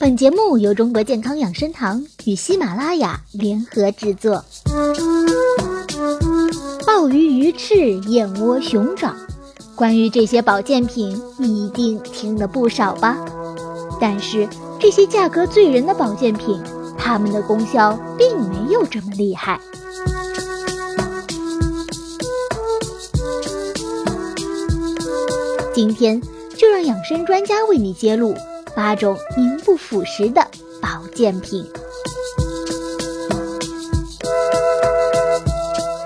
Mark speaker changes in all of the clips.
Speaker 1: 本节目由中国健康养生堂与喜马拉雅联合制作。鲍鱼、鱼翅、燕窝、熊掌，关于这些保健品，你一定听了不少吧？但是这些价格醉人的保健品，它们的功效并没有这么厉害。今天就让养生专家为你揭露。八种名不副实的保健品。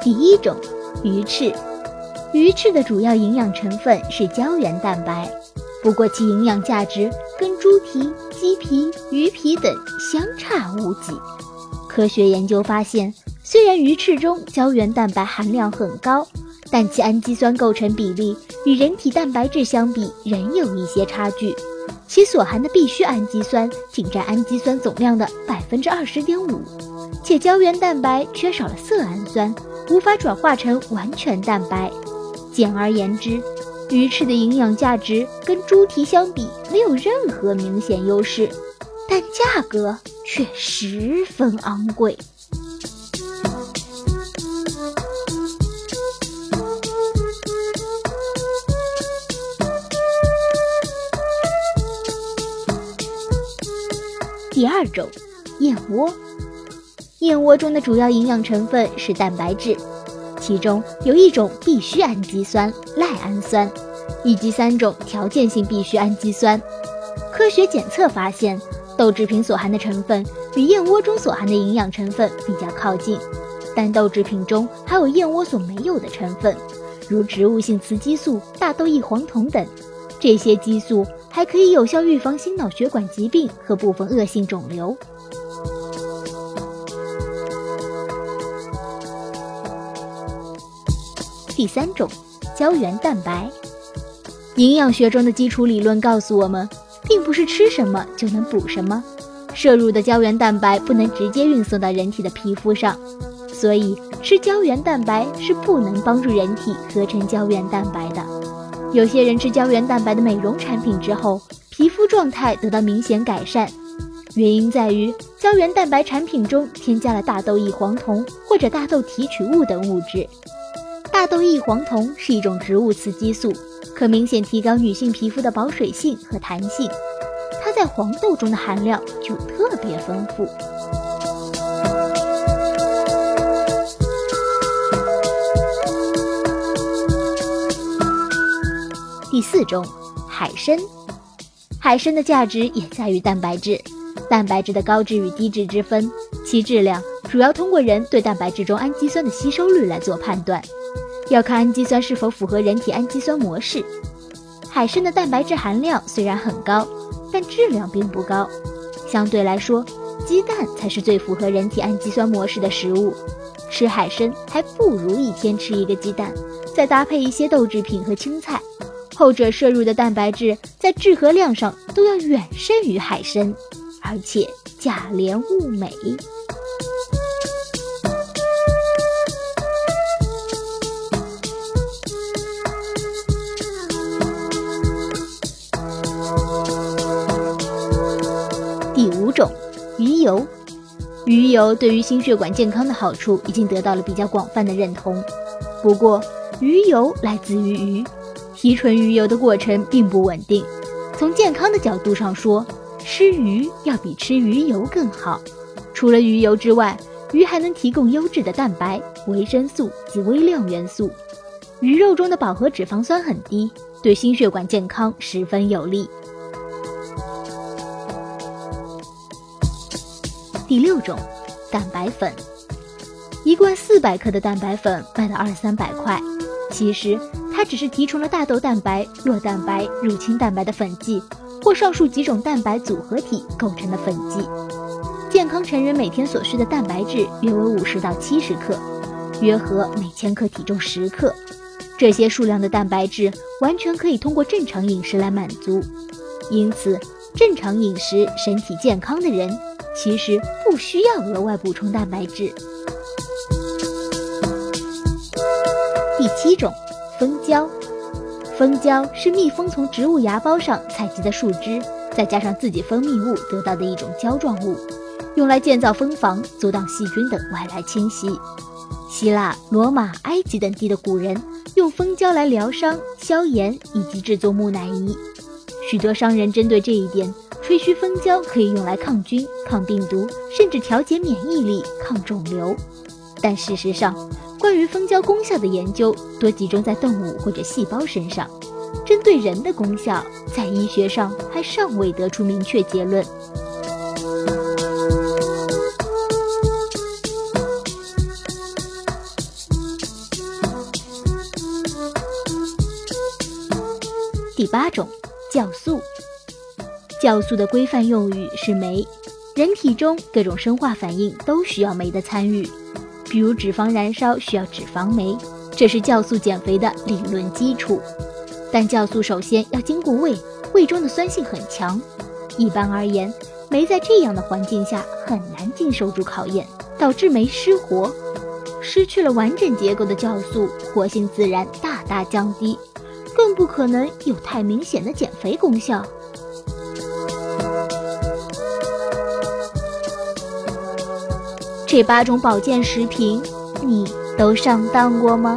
Speaker 1: 第一种，鱼翅。鱼翅的主要营养成分是胶原蛋白，不过其营养价值跟猪蹄、鸡皮、鱼皮等相差无几。科学研究发现，虽然鱼翅中胶原蛋白含量很高，但其氨基酸构成比例与人体蛋白质相比仍有一些差距。其所含的必需氨基酸仅占氨基酸总量的百分之二十点五，且胶原蛋白缺少了色氨酸，无法转化成完全蛋白。简而言之，鱼翅的营养价值跟猪蹄相比没有任何明显优势，但价格却十分昂贵。第二种，燕窝。燕窝中的主要营养成分是蛋白质，其中有一种必需氨基酸赖氨酸，以及三种条件性必需氨基酸。科学检测发现，豆制品所含的成分与燕窝中所含的营养成分比较靠近，但豆制品中还有燕窝所没有的成分，如植物性雌激素、大豆异黄酮等。这些激素还可以有效预防心脑血管疾病和部分恶性肿瘤。第三种，胶原蛋白。营养学中的基础理论告诉我们，并不是吃什么就能补什么，摄入的胶原蛋白不能直接运送到人体的皮肤上，所以吃胶原蛋白是不能帮助人体合成胶原蛋白的。有些人吃胶原蛋白的美容产品之后，皮肤状态得到明显改善，原因在于胶原蛋白产品中添加了大豆异黄酮或者大豆提取物等物质。大豆异黄酮是一种植物雌激素，可明显提高女性皮肤的保水性和弹性，它在黄豆中的含量就特别丰富。第四种，海参。海参的价值也在于蛋白质。蛋白质的高质与低质之分，其质量主要通过人对蛋白质中氨基酸的吸收率来做判断，要看氨基酸是否符合人体氨基酸模式。海参的蛋白质含量虽然很高，但质量并不高。相对来说，鸡蛋才是最符合人体氨基酸模式的食物。吃海参还不如一天吃一个鸡蛋，再搭配一些豆制品和青菜。后者摄入的蛋白质在质和量上都要远胜于海参，而且价廉物美。第五种，鱼油。鱼油对于心血管健康的好处已经得到了比较广泛的认同，不过鱼油来自于鱼。提纯鱼油的过程并不稳定。从健康的角度上说，吃鱼要比吃鱼油更好。除了鱼油之外，鱼还能提供优质的蛋白、维生素及微量元素。鱼肉中的饱和脂肪酸很低，对心血管健康十分有利。第六种，蛋白粉。一罐四百克的蛋白粉卖到二三百块，其实。它只是提纯了大豆蛋白、酪蛋白、乳清蛋白的粉剂，或上述几种蛋白组合体构成的粉剂。健康成人每天所需的蛋白质约为五十到七十克，约合每千克体重十克。这些数量的蛋白质完全可以通过正常饮食来满足。因此，正常饮食、身体健康的人其实不需要额外补充蛋白质。第七种。蜂胶，蜂胶是蜜蜂从植物芽孢上采集的树枝，再加上自己分泌物得到的一种胶状物，用来建造蜂房，阻挡细菌等外来侵袭。希腊、罗马、埃及等地的古人用蜂胶来疗伤、消炎以及制作木乃伊。许多商人针对这一点，吹嘘蜂胶可以用来抗菌、抗病毒，甚至调节免疫力、抗肿瘤。但事实上，关于蜂胶功效的研究多集中在动物或者细胞身上，针对人的功效，在医学上还尚未得出明确结论。第八种，酵素。酵素的规范用语是酶。人体中各种生化反应都需要酶的参与，比如脂肪燃烧需要脂肪酶，这是酵素减肥的理论基础。但酵素首先要经过胃，胃中的酸性很强。一般而言，酶在这样的环境下很难经受住考验，导致酶失活。失去了完整结构的酵素，活性自然大大降低，更不可能有太明显的减肥功效。这八种保健食品，你都上当过吗？